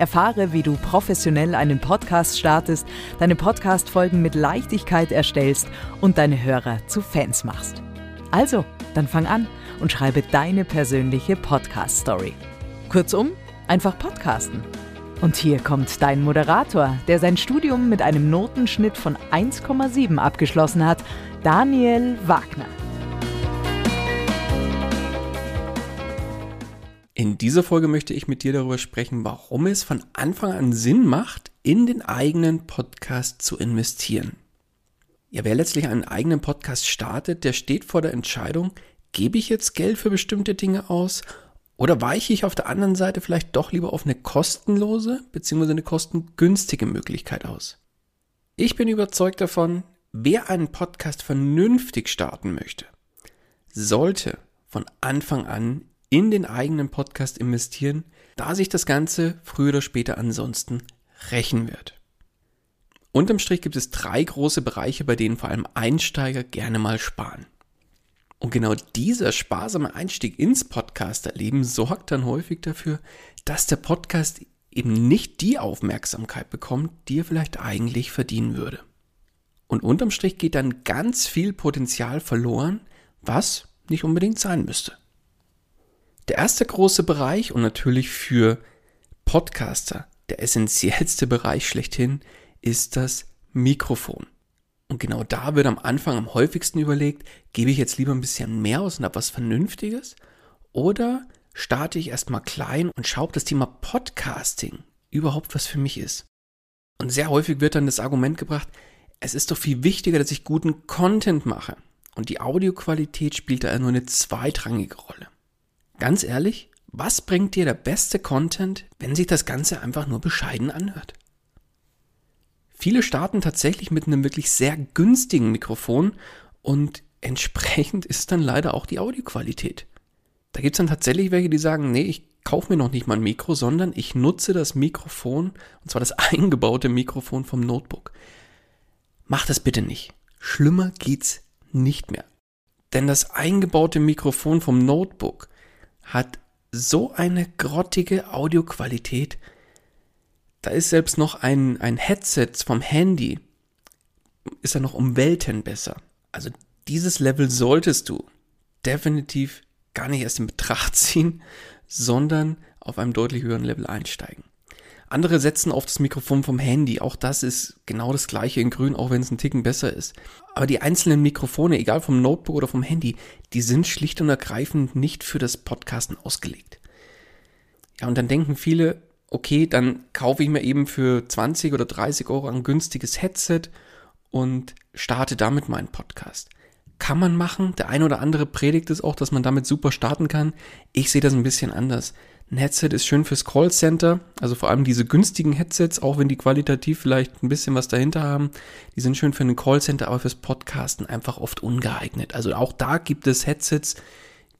Erfahre, wie du professionell einen Podcast startest, deine Podcast-Folgen mit Leichtigkeit erstellst und deine Hörer zu Fans machst. Also, dann fang an und schreibe deine persönliche Podcast-Story. Kurzum, einfach podcasten. Und hier kommt dein Moderator, der sein Studium mit einem Notenschnitt von 1,7 abgeschlossen hat, Daniel Wagner. In dieser Folge möchte ich mit dir darüber sprechen, warum es von Anfang an Sinn macht, in den eigenen Podcast zu investieren. Ja, wer letztlich einen eigenen Podcast startet, der steht vor der Entscheidung, gebe ich jetzt Geld für bestimmte Dinge aus oder weiche ich auf der anderen Seite vielleicht doch lieber auf eine kostenlose bzw. eine kostengünstige Möglichkeit aus? Ich bin überzeugt davon, wer einen Podcast vernünftig starten möchte, sollte von Anfang an in den eigenen Podcast investieren, da sich das Ganze früher oder später ansonsten rächen wird. Unterm Strich gibt es drei große Bereiche, bei denen vor allem Einsteiger gerne mal sparen. Und genau dieser sparsame Einstieg ins Podcasterleben sorgt dann häufig dafür, dass der Podcast eben nicht die Aufmerksamkeit bekommt, die er vielleicht eigentlich verdienen würde. Und unterm Strich geht dann ganz viel Potenzial verloren, was nicht unbedingt sein müsste. Der erste große Bereich und natürlich für Podcaster der essentiellste Bereich schlechthin ist das Mikrofon. Und genau da wird am Anfang am häufigsten überlegt, gebe ich jetzt lieber ein bisschen mehr aus und habe was Vernünftiges oder starte ich erstmal klein und schaue, ob das Thema Podcasting überhaupt was für mich ist. Und sehr häufig wird dann das Argument gebracht, es ist doch viel wichtiger, dass ich guten Content mache. Und die Audioqualität spielt da nur eine zweitrangige Rolle. Ganz ehrlich, was bringt dir der beste Content, wenn sich das Ganze einfach nur bescheiden anhört? Viele starten tatsächlich mit einem wirklich sehr günstigen Mikrofon und entsprechend ist dann leider auch die Audioqualität. Da gibt es dann tatsächlich welche, die sagen, nee, ich kaufe mir noch nicht mal ein Mikro, sondern ich nutze das Mikrofon, und zwar das eingebaute Mikrofon vom Notebook. Mach das bitte nicht. Schlimmer geht's nicht mehr. Denn das eingebaute Mikrofon vom Notebook hat so eine grottige Audioqualität. Da ist selbst noch ein, ein Headset vom Handy, ist er noch um Welten besser. Also dieses Level solltest du definitiv gar nicht erst in Betracht ziehen, sondern auf einem deutlich höheren Level einsteigen. Andere setzen auf das Mikrofon vom Handy. Auch das ist genau das gleiche in grün, auch wenn es ein Ticken besser ist. Aber die einzelnen Mikrofone, egal vom Notebook oder vom Handy, die sind schlicht und ergreifend nicht für das Podcasten ausgelegt. Ja, und dann denken viele, okay, dann kaufe ich mir eben für 20 oder 30 Euro ein günstiges Headset und starte damit meinen Podcast. Kann man machen. Der eine oder andere predigt es auch, dass man damit super starten kann. Ich sehe das ein bisschen anders. Ein Headset ist schön fürs Callcenter, also vor allem diese günstigen Headsets, auch wenn die qualitativ vielleicht ein bisschen was dahinter haben, die sind schön für ein Callcenter, aber fürs Podcasten einfach oft ungeeignet. Also auch da gibt es Headsets,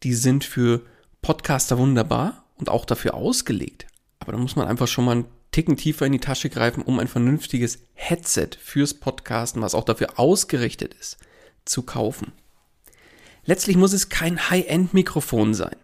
die sind für Podcaster wunderbar und auch dafür ausgelegt. Aber da muss man einfach schon mal einen Ticken tiefer in die Tasche greifen, um ein vernünftiges Headset fürs Podcasten, was auch dafür ausgerichtet ist, zu kaufen. Letztlich muss es kein High-End-Mikrofon sein,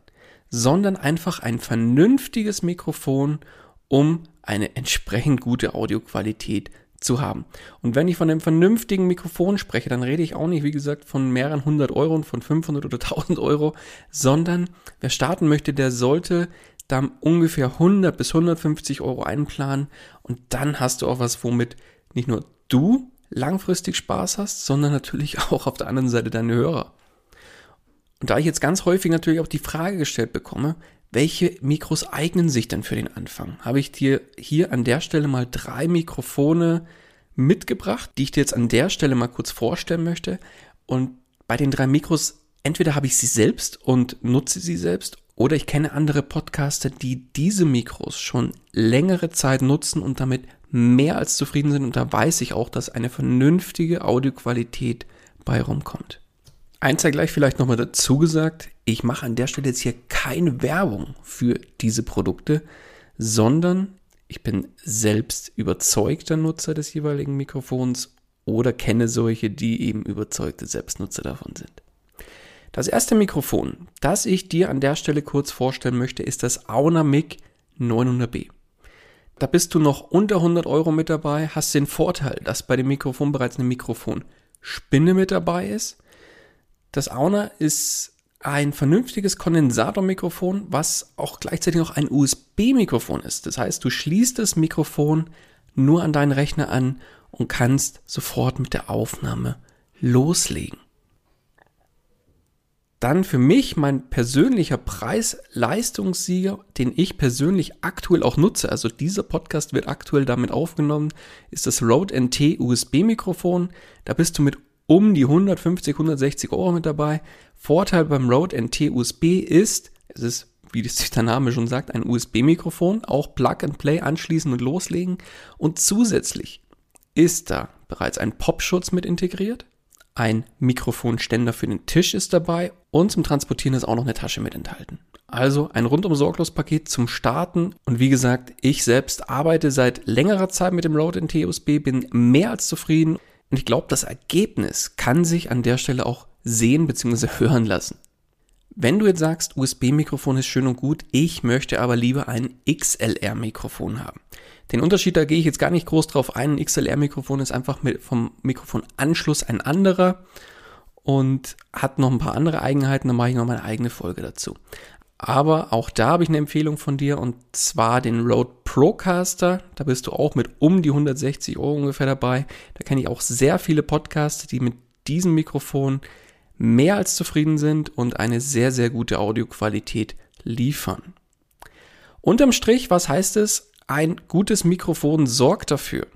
sondern einfach ein vernünftiges Mikrofon, um eine entsprechend gute Audioqualität zu haben. Und wenn ich von einem vernünftigen Mikrofon spreche, dann rede ich auch nicht, wie gesagt, von mehreren hundert Euro und von 500 oder 1000 Euro, sondern wer starten möchte, der sollte da ungefähr 100 bis 150 Euro einplanen und dann hast du auch was, womit nicht nur du langfristig Spaß hast, sondern natürlich auch auf der anderen Seite deine Hörer. Und da ich jetzt ganz häufig natürlich auch die Frage gestellt bekomme, welche Mikros eignen sich denn für den Anfang? Habe ich dir hier an der Stelle mal drei Mikrofone mitgebracht, die ich dir jetzt an der Stelle mal kurz vorstellen möchte. Und bei den drei Mikros, entweder habe ich sie selbst und nutze sie selbst, oder ich kenne andere Podcaster, die diese Mikros schon längere Zeit nutzen und damit mehr als zufrieden sind. Und da weiß ich auch, dass eine vernünftige Audioqualität bei rumkommt. Eins sei gleich vielleicht nochmal dazu gesagt, ich mache an der Stelle jetzt hier keine Werbung für diese Produkte, sondern ich bin selbst überzeugter Nutzer des jeweiligen Mikrofons oder kenne solche, die eben überzeugte Selbstnutzer davon sind. Das erste Mikrofon, das ich dir an der Stelle kurz vorstellen möchte, ist das Auna Mic 900B. Da bist du noch unter 100 Euro mit dabei, hast den Vorteil, dass bei dem Mikrofon bereits eine Mikrofonspinne mit dabei ist das Auna ist ein vernünftiges Kondensatormikrofon, was auch gleichzeitig noch ein USB-Mikrofon ist. Das heißt, du schließt das Mikrofon nur an deinen Rechner an und kannst sofort mit der Aufnahme loslegen. Dann für mich mein persönlicher Preis-Leistungssieger, den ich persönlich aktuell auch nutze, also dieser Podcast wird aktuell damit aufgenommen, ist das Rode NT USB-Mikrofon. Da bist du mit um die 150, 160 Euro mit dabei. Vorteil beim Rode NT USB ist, es ist, wie der Name schon sagt, ein USB-Mikrofon, auch Plug and Play anschließen und loslegen. Und zusätzlich ist da bereits ein Popschutz mit integriert. Ein Mikrofonständer für den Tisch ist dabei und zum Transportieren ist auch noch eine Tasche mit enthalten. Also ein rundum sorglos Paket zum Starten. Und wie gesagt, ich selbst arbeite seit längerer Zeit mit dem Rode NT USB, bin mehr als zufrieden. Und ich glaube, das Ergebnis kann sich an der Stelle auch sehen bzw. hören lassen. Wenn du jetzt sagst, USB-Mikrofon ist schön und gut, ich möchte aber lieber ein XLR-Mikrofon haben. Den Unterschied, da gehe ich jetzt gar nicht groß drauf ein. Ein XLR-Mikrofon ist einfach vom Mikrofonanschluss ein anderer und hat noch ein paar andere Eigenheiten. Da mache ich noch meine eigene Folge dazu. Aber auch da habe ich eine Empfehlung von dir und zwar den Rode Procaster. Da bist du auch mit um die 160 Euro ungefähr dabei. Da kenne ich auch sehr viele Podcaster, die mit diesem Mikrofon mehr als zufrieden sind und eine sehr, sehr gute Audioqualität liefern. Unterm Strich, was heißt es? Ein gutes Mikrofon sorgt dafür,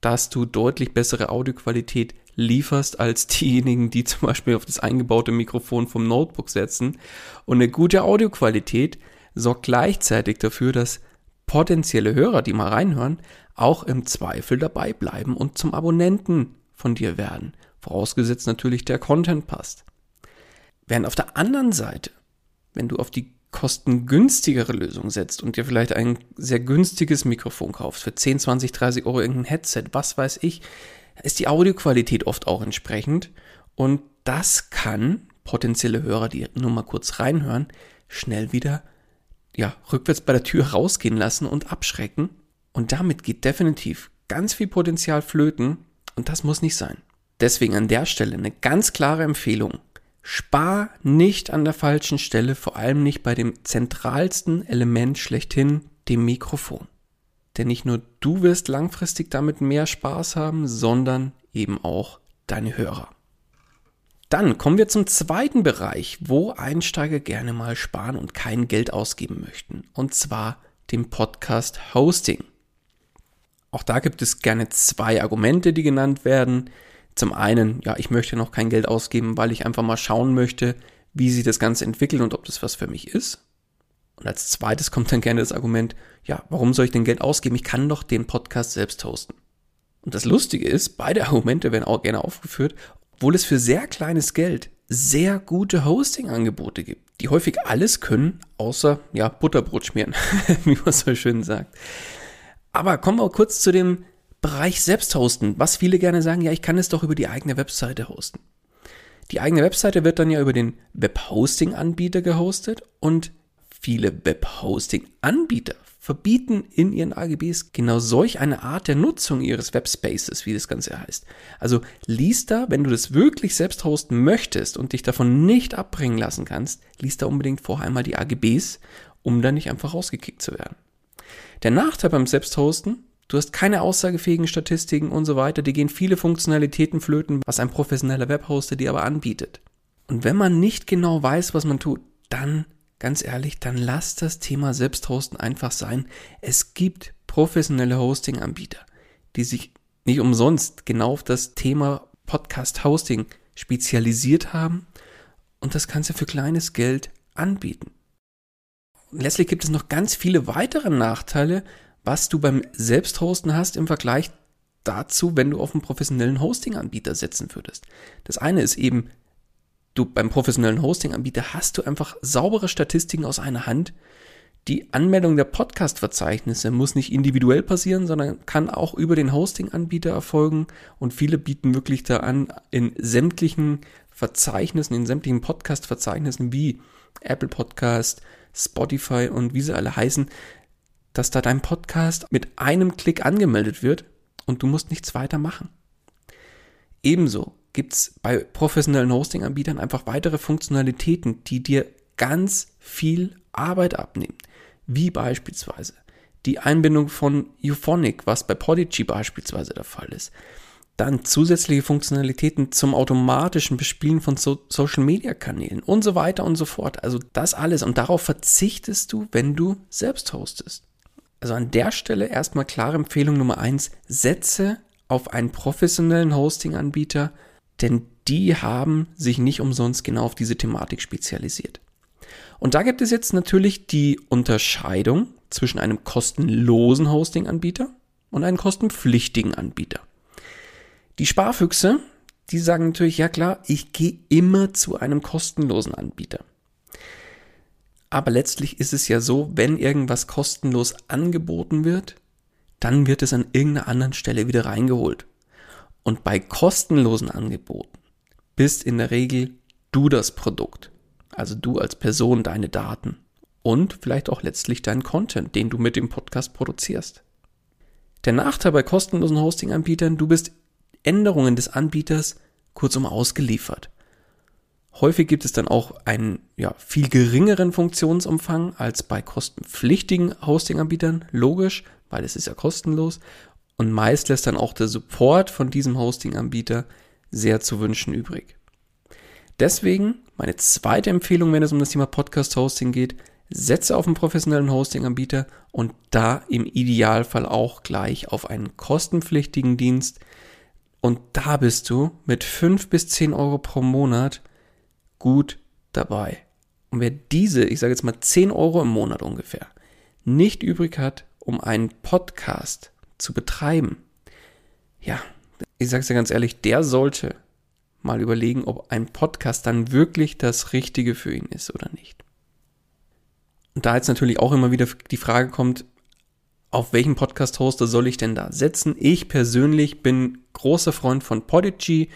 dass du deutlich bessere Audioqualität lieferst als diejenigen, die zum Beispiel auf das eingebaute Mikrofon vom Notebook setzen. Und eine gute Audioqualität sorgt gleichzeitig dafür, dass potenzielle Hörer, die mal reinhören, auch im Zweifel dabei bleiben und zum Abonnenten von dir werden. Vorausgesetzt natürlich der Content passt. Während auf der anderen Seite, wenn du auf die kostengünstigere Lösung setzt und dir vielleicht ein sehr günstiges Mikrofon kaufst für 10, 20, 30 Euro irgendein Headset, was weiß ich, ist die Audioqualität oft auch entsprechend. Und das kann potenzielle Hörer, die nur mal kurz reinhören, schnell wieder ja, rückwärts bei der Tür rausgehen lassen und abschrecken. Und damit geht definitiv ganz viel Potenzial flöten und das muss nicht sein. Deswegen an der Stelle eine ganz klare Empfehlung. Spar nicht an der falschen Stelle, vor allem nicht bei dem zentralsten Element schlechthin, dem Mikrofon. Denn nicht nur du wirst langfristig damit mehr Spaß haben, sondern eben auch deine Hörer. Dann kommen wir zum zweiten Bereich, wo Einsteiger gerne mal sparen und kein Geld ausgeben möchten. Und zwar dem Podcast Hosting. Auch da gibt es gerne zwei Argumente, die genannt werden. Zum einen, ja, ich möchte noch kein Geld ausgeben, weil ich einfach mal schauen möchte, wie sich das Ganze entwickelt und ob das was für mich ist. Und als zweites kommt dann gerne das Argument, ja, warum soll ich denn Geld ausgeben? Ich kann doch den Podcast selbst hosten. Und das Lustige ist, beide Argumente werden auch gerne aufgeführt, obwohl es für sehr kleines Geld sehr gute Hosting-Angebote gibt, die häufig alles können, außer, ja, Butterbrot schmieren, wie man so schön sagt. Aber kommen wir kurz zu dem Bereich selbst hosten, was viele gerne sagen, ja, ich kann es doch über die eigene Webseite hosten. Die eigene Webseite wird dann ja über den Webhosting-Anbieter gehostet und viele Webhosting-Anbieter verbieten in ihren AGBs genau solch eine Art der Nutzung ihres Webspaces, wie das Ganze heißt. Also lies da, wenn du das wirklich selbst hosten möchtest und dich davon nicht abbringen lassen kannst, lies da unbedingt vorher einmal die AGBs, um dann nicht einfach rausgekickt zu werden. Der Nachteil beim Selbsthosten, du hast keine aussagefähigen Statistiken und so weiter, die gehen viele Funktionalitäten flöten, was ein professioneller Webhoster dir aber anbietet. Und wenn man nicht genau weiß, was man tut, dann ganz ehrlich, dann lass das Thema Selbsthosten einfach sein. Es gibt professionelle Hosting-Anbieter, die sich nicht umsonst genau auf das Thema Podcast-Hosting spezialisiert haben und das Ganze für kleines Geld anbieten. Und letztlich gibt es noch ganz viele weitere Nachteile, was du beim Selbsthosten hast im Vergleich dazu, wenn du auf einen professionellen Hosting-Anbieter setzen würdest. Das eine ist eben du beim professionellen Hosting-Anbieter hast du einfach saubere Statistiken aus einer Hand. Die Anmeldung der Podcast-Verzeichnisse muss nicht individuell passieren, sondern kann auch über den Hosting-Anbieter erfolgen. Und viele bieten wirklich da an, in sämtlichen Verzeichnissen, in sämtlichen Podcast-Verzeichnissen wie Apple Podcast, Spotify und wie sie alle heißen, dass da dein Podcast mit einem Klick angemeldet wird und du musst nichts weiter machen. Ebenso gibt es bei professionellen Hosting-Anbietern einfach weitere Funktionalitäten, die dir ganz viel Arbeit abnehmen. Wie beispielsweise die Einbindung von Euphonic, was bei Podigy beispielsweise der Fall ist. Dann zusätzliche Funktionalitäten zum automatischen Bespielen von so Social-Media-Kanälen und so weiter und so fort. Also das alles. Und darauf verzichtest du, wenn du selbst hostest. Also an der Stelle erstmal klare Empfehlung Nummer eins: Setze auf einen professionellen Hosting-Anbieter denn die haben sich nicht umsonst genau auf diese Thematik spezialisiert. Und da gibt es jetzt natürlich die Unterscheidung zwischen einem kostenlosen Hosting-Anbieter und einem kostenpflichtigen Anbieter. Die Sparfüchse, die sagen natürlich, ja klar, ich gehe immer zu einem kostenlosen Anbieter. Aber letztlich ist es ja so, wenn irgendwas kostenlos angeboten wird, dann wird es an irgendeiner anderen Stelle wieder reingeholt. Und bei kostenlosen Angeboten bist in der Regel du das Produkt. Also du als Person, deine Daten und vielleicht auch letztlich dein Content, den du mit dem Podcast produzierst. Der Nachteil bei kostenlosen Hosting-Anbietern, du bist Änderungen des Anbieters kurzum ausgeliefert. Häufig gibt es dann auch einen ja, viel geringeren Funktionsumfang als bei kostenpflichtigen Hosting-Anbietern, logisch, weil es ist ja kostenlos. Und meist lässt dann auch der Support von diesem Hosting-Anbieter sehr zu wünschen übrig. Deswegen meine zweite Empfehlung, wenn es um das Thema Podcast-Hosting geht, setze auf einen professionellen Hosting-Anbieter und da im Idealfall auch gleich auf einen kostenpflichtigen Dienst. Und da bist du mit 5 bis 10 Euro pro Monat gut dabei. Und wer diese, ich sage jetzt mal 10 Euro im Monat ungefähr, nicht übrig hat, um einen Podcast zu betreiben, ja, ich es dir ganz ehrlich, der sollte mal überlegen, ob ein Podcast dann wirklich das Richtige für ihn ist oder nicht. Und da jetzt natürlich auch immer wieder die Frage kommt, auf welchen Podcast-Hoster soll ich denn da setzen? Ich persönlich bin großer Freund von Podigy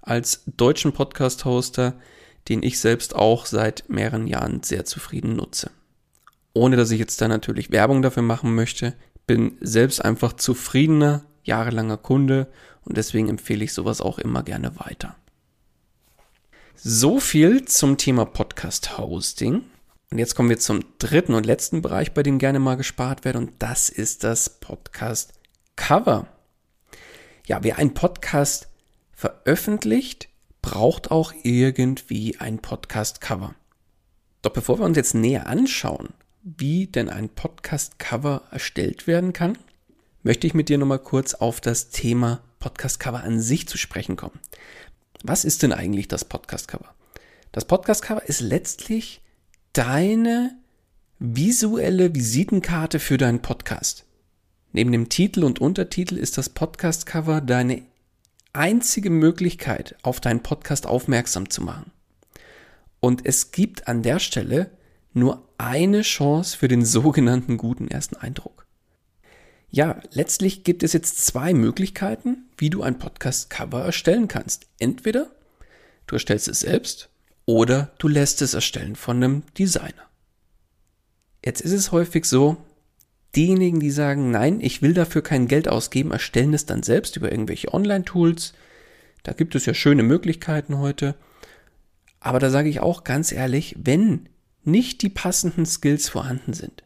als deutschen Podcast-Hoster, den ich selbst auch seit mehreren Jahren sehr zufrieden nutze. Ohne dass ich jetzt da natürlich Werbung dafür machen möchte bin selbst einfach zufriedener, jahrelanger Kunde und deswegen empfehle ich sowas auch immer gerne weiter. So viel zum Thema Podcast Hosting. Und jetzt kommen wir zum dritten und letzten Bereich, bei dem gerne mal gespart wird, und das ist das Podcast Cover. Ja, wer einen Podcast veröffentlicht, braucht auch irgendwie ein Podcast Cover. Doch bevor wir uns jetzt näher anschauen, wie denn ein Podcast-Cover erstellt werden kann, möchte ich mit dir nochmal kurz auf das Thema Podcast-Cover an sich zu sprechen kommen. Was ist denn eigentlich das Podcast-Cover? Das Podcast-Cover ist letztlich deine visuelle Visitenkarte für deinen Podcast. Neben dem Titel und Untertitel ist das Podcast-Cover deine einzige Möglichkeit, auf deinen Podcast aufmerksam zu machen. Und es gibt an der Stelle nur eine Chance für den sogenannten guten ersten Eindruck. Ja, letztlich gibt es jetzt zwei Möglichkeiten, wie du ein Podcast-Cover erstellen kannst. Entweder du erstellst es selbst oder du lässt es erstellen von einem Designer. Jetzt ist es häufig so, diejenigen, die sagen, nein, ich will dafür kein Geld ausgeben, erstellen es dann selbst über irgendwelche Online-Tools. Da gibt es ja schöne Möglichkeiten heute. Aber da sage ich auch ganz ehrlich, wenn nicht die passenden Skills vorhanden sind,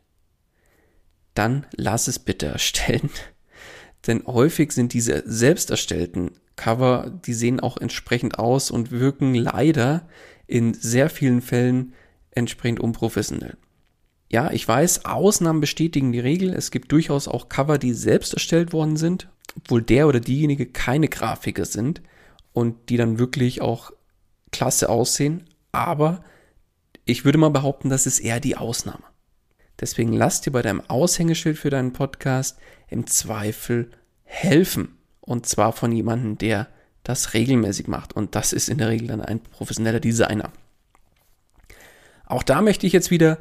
dann lass es bitte erstellen. Denn häufig sind diese selbst erstellten Cover, die sehen auch entsprechend aus und wirken leider in sehr vielen Fällen entsprechend unprofessionell. Ja, ich weiß, Ausnahmen bestätigen die Regel. Es gibt durchaus auch Cover, die selbst erstellt worden sind, obwohl der oder diejenige keine Grafiker sind und die dann wirklich auch klasse aussehen. Aber ich würde mal behaupten, das ist eher die Ausnahme. Deswegen lass dir bei deinem Aushängeschild für deinen Podcast im Zweifel helfen. Und zwar von jemandem, der das regelmäßig macht. Und das ist in der Regel dann ein professioneller Designer. Auch da möchte ich jetzt wieder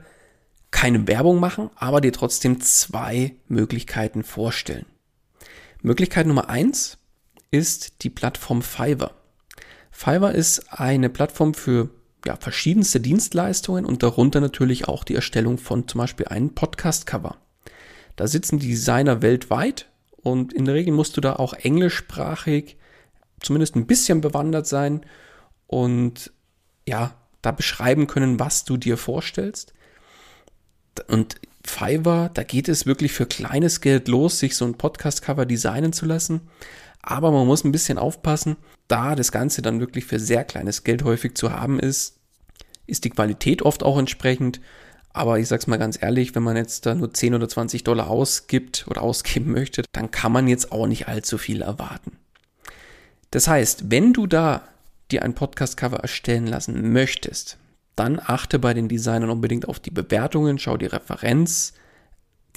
keine Werbung machen, aber dir trotzdem zwei Möglichkeiten vorstellen. Möglichkeit Nummer eins ist die Plattform Fiverr. Fiverr ist eine Plattform für ja, verschiedenste Dienstleistungen und darunter natürlich auch die Erstellung von zum Beispiel einem Podcast-Cover. Da sitzen die Designer weltweit und in der Regel musst du da auch englischsprachig zumindest ein bisschen bewandert sein und ja, da beschreiben können, was du dir vorstellst. Und Fiverr, da geht es wirklich für kleines Geld los, sich so ein Podcast-Cover designen zu lassen. Aber man muss ein bisschen aufpassen, da das Ganze dann wirklich für sehr kleines Geld häufig zu haben ist, ist die Qualität oft auch entsprechend. Aber ich sag's mal ganz ehrlich, wenn man jetzt da nur 10 oder 20 Dollar ausgibt oder ausgeben möchte, dann kann man jetzt auch nicht allzu viel erwarten. Das heißt, wenn du da dir ein Podcast-Cover erstellen lassen möchtest, dann achte bei den Designern unbedingt auf die Bewertungen, schau die Referenz,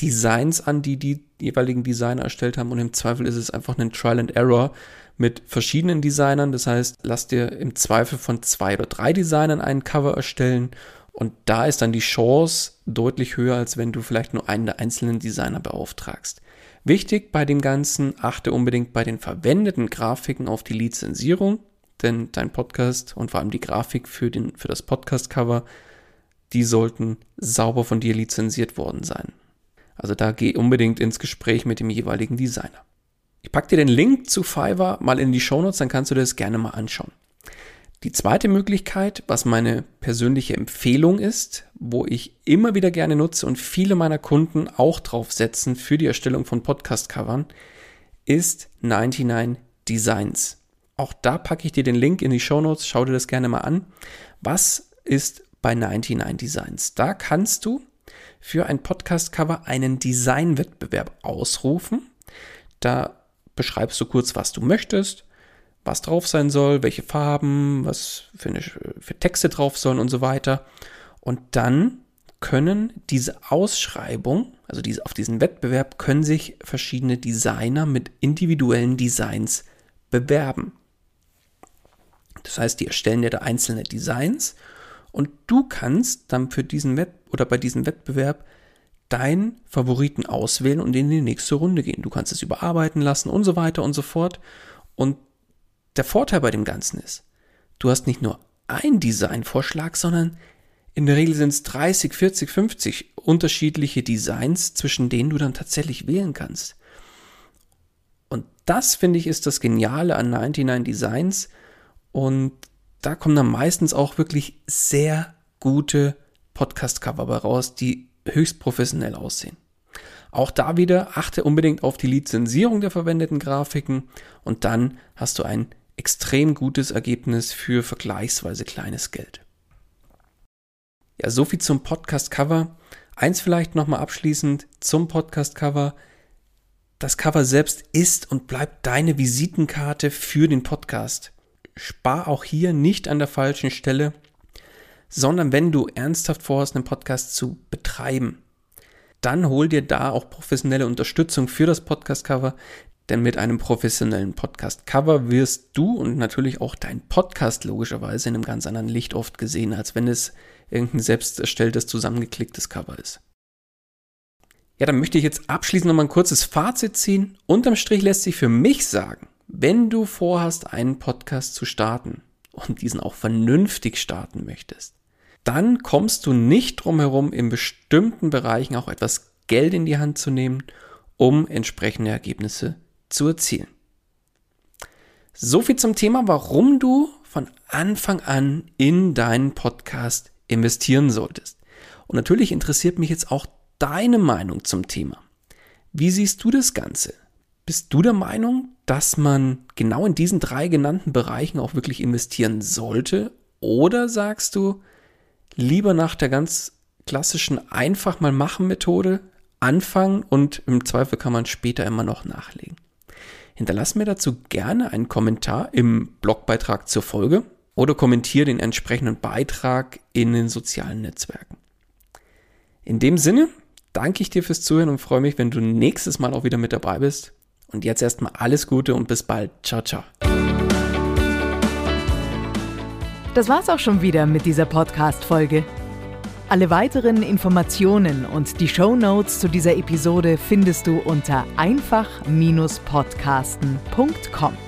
Designs an, die die jeweiligen Designer erstellt haben und im Zweifel ist es einfach ein Trial and Error mit verschiedenen Designern. Das heißt, lass dir im Zweifel von zwei oder drei Designern einen Cover erstellen und da ist dann die Chance deutlich höher, als wenn du vielleicht nur einen der einzelnen Designer beauftragst. Wichtig bei dem Ganzen, achte unbedingt bei den verwendeten Grafiken auf die Lizenzierung denn dein Podcast und vor allem die Grafik für, den, für das Podcast-Cover, die sollten sauber von dir lizenziert worden sein. Also da geh unbedingt ins Gespräch mit dem jeweiligen Designer. Ich packe dir den Link zu Fiverr mal in die Shownotes, dann kannst du dir das gerne mal anschauen. Die zweite Möglichkeit, was meine persönliche Empfehlung ist, wo ich immer wieder gerne nutze und viele meiner Kunden auch drauf setzen für die Erstellung von Podcast-Covern, ist 99 Designs. Auch da packe ich dir den Link in die Show Notes. Schau dir das gerne mal an. Was ist bei 99 Designs? Da kannst du für ein Podcast-Cover einen Designwettbewerb ausrufen. Da beschreibst du kurz, was du möchtest, was drauf sein soll, welche Farben, was für, eine, für Texte drauf sollen und so weiter. Und dann können diese Ausschreibung, also diese, auf diesen Wettbewerb, können sich verschiedene Designer mit individuellen Designs bewerben. Das heißt, die erstellen dir da einzelne Designs und du kannst dann für diesen Wett oder bei diesem Wettbewerb deinen Favoriten auswählen und in die nächste Runde gehen. Du kannst es überarbeiten lassen und so weiter und so fort. Und der Vorteil bei dem Ganzen ist, du hast nicht nur ein Designvorschlag, sondern in der Regel sind es 30, 40, 50 unterschiedliche Designs, zwischen denen du dann tatsächlich wählen kannst. Und das finde ich ist das Geniale an 99 Designs, und da kommen dann meistens auch wirklich sehr gute Podcast-Cover bei raus, die höchst professionell aussehen. Auch da wieder achte unbedingt auf die Lizenzierung der verwendeten Grafiken und dann hast du ein extrem gutes Ergebnis für vergleichsweise kleines Geld. Ja, soviel zum Podcast-Cover. Eins vielleicht nochmal abschließend zum Podcast-Cover. Das Cover selbst ist und bleibt deine Visitenkarte für den Podcast spar auch hier nicht an der falschen Stelle, sondern wenn du ernsthaft vorhast, einen Podcast zu betreiben, dann hol dir da auch professionelle Unterstützung für das Podcast-Cover, denn mit einem professionellen Podcast-Cover wirst du und natürlich auch dein Podcast logischerweise in einem ganz anderen Licht oft gesehen, als wenn es irgendein selbst erstelltes, zusammengeklicktes Cover ist. Ja, dann möchte ich jetzt abschließend nochmal ein kurzes Fazit ziehen. Unterm Strich lässt sich für mich sagen, wenn du vorhast, einen Podcast zu starten und diesen auch vernünftig starten möchtest, dann kommst du nicht drum herum, in bestimmten Bereichen auch etwas Geld in die Hand zu nehmen, um entsprechende Ergebnisse zu erzielen. So viel zum Thema, warum du von Anfang an in deinen Podcast investieren solltest. Und natürlich interessiert mich jetzt auch deine Meinung zum Thema. Wie siehst du das Ganze? Bist du der Meinung, dass man genau in diesen drei genannten Bereichen auch wirklich investieren sollte? Oder sagst du, lieber nach der ganz klassischen einfach mal machen Methode anfangen und im Zweifel kann man später immer noch nachlegen? Hinterlass mir dazu gerne einen Kommentar im Blogbeitrag zur Folge oder kommentiere den entsprechenden Beitrag in den sozialen Netzwerken. In dem Sinne danke ich dir fürs Zuhören und freue mich, wenn du nächstes Mal auch wieder mit dabei bist. Und jetzt erstmal alles Gute und bis bald. Ciao, ciao. Das war's auch schon wieder mit dieser Podcast-Folge. Alle weiteren Informationen und die Show Notes zu dieser Episode findest du unter einfach-podcasten.com.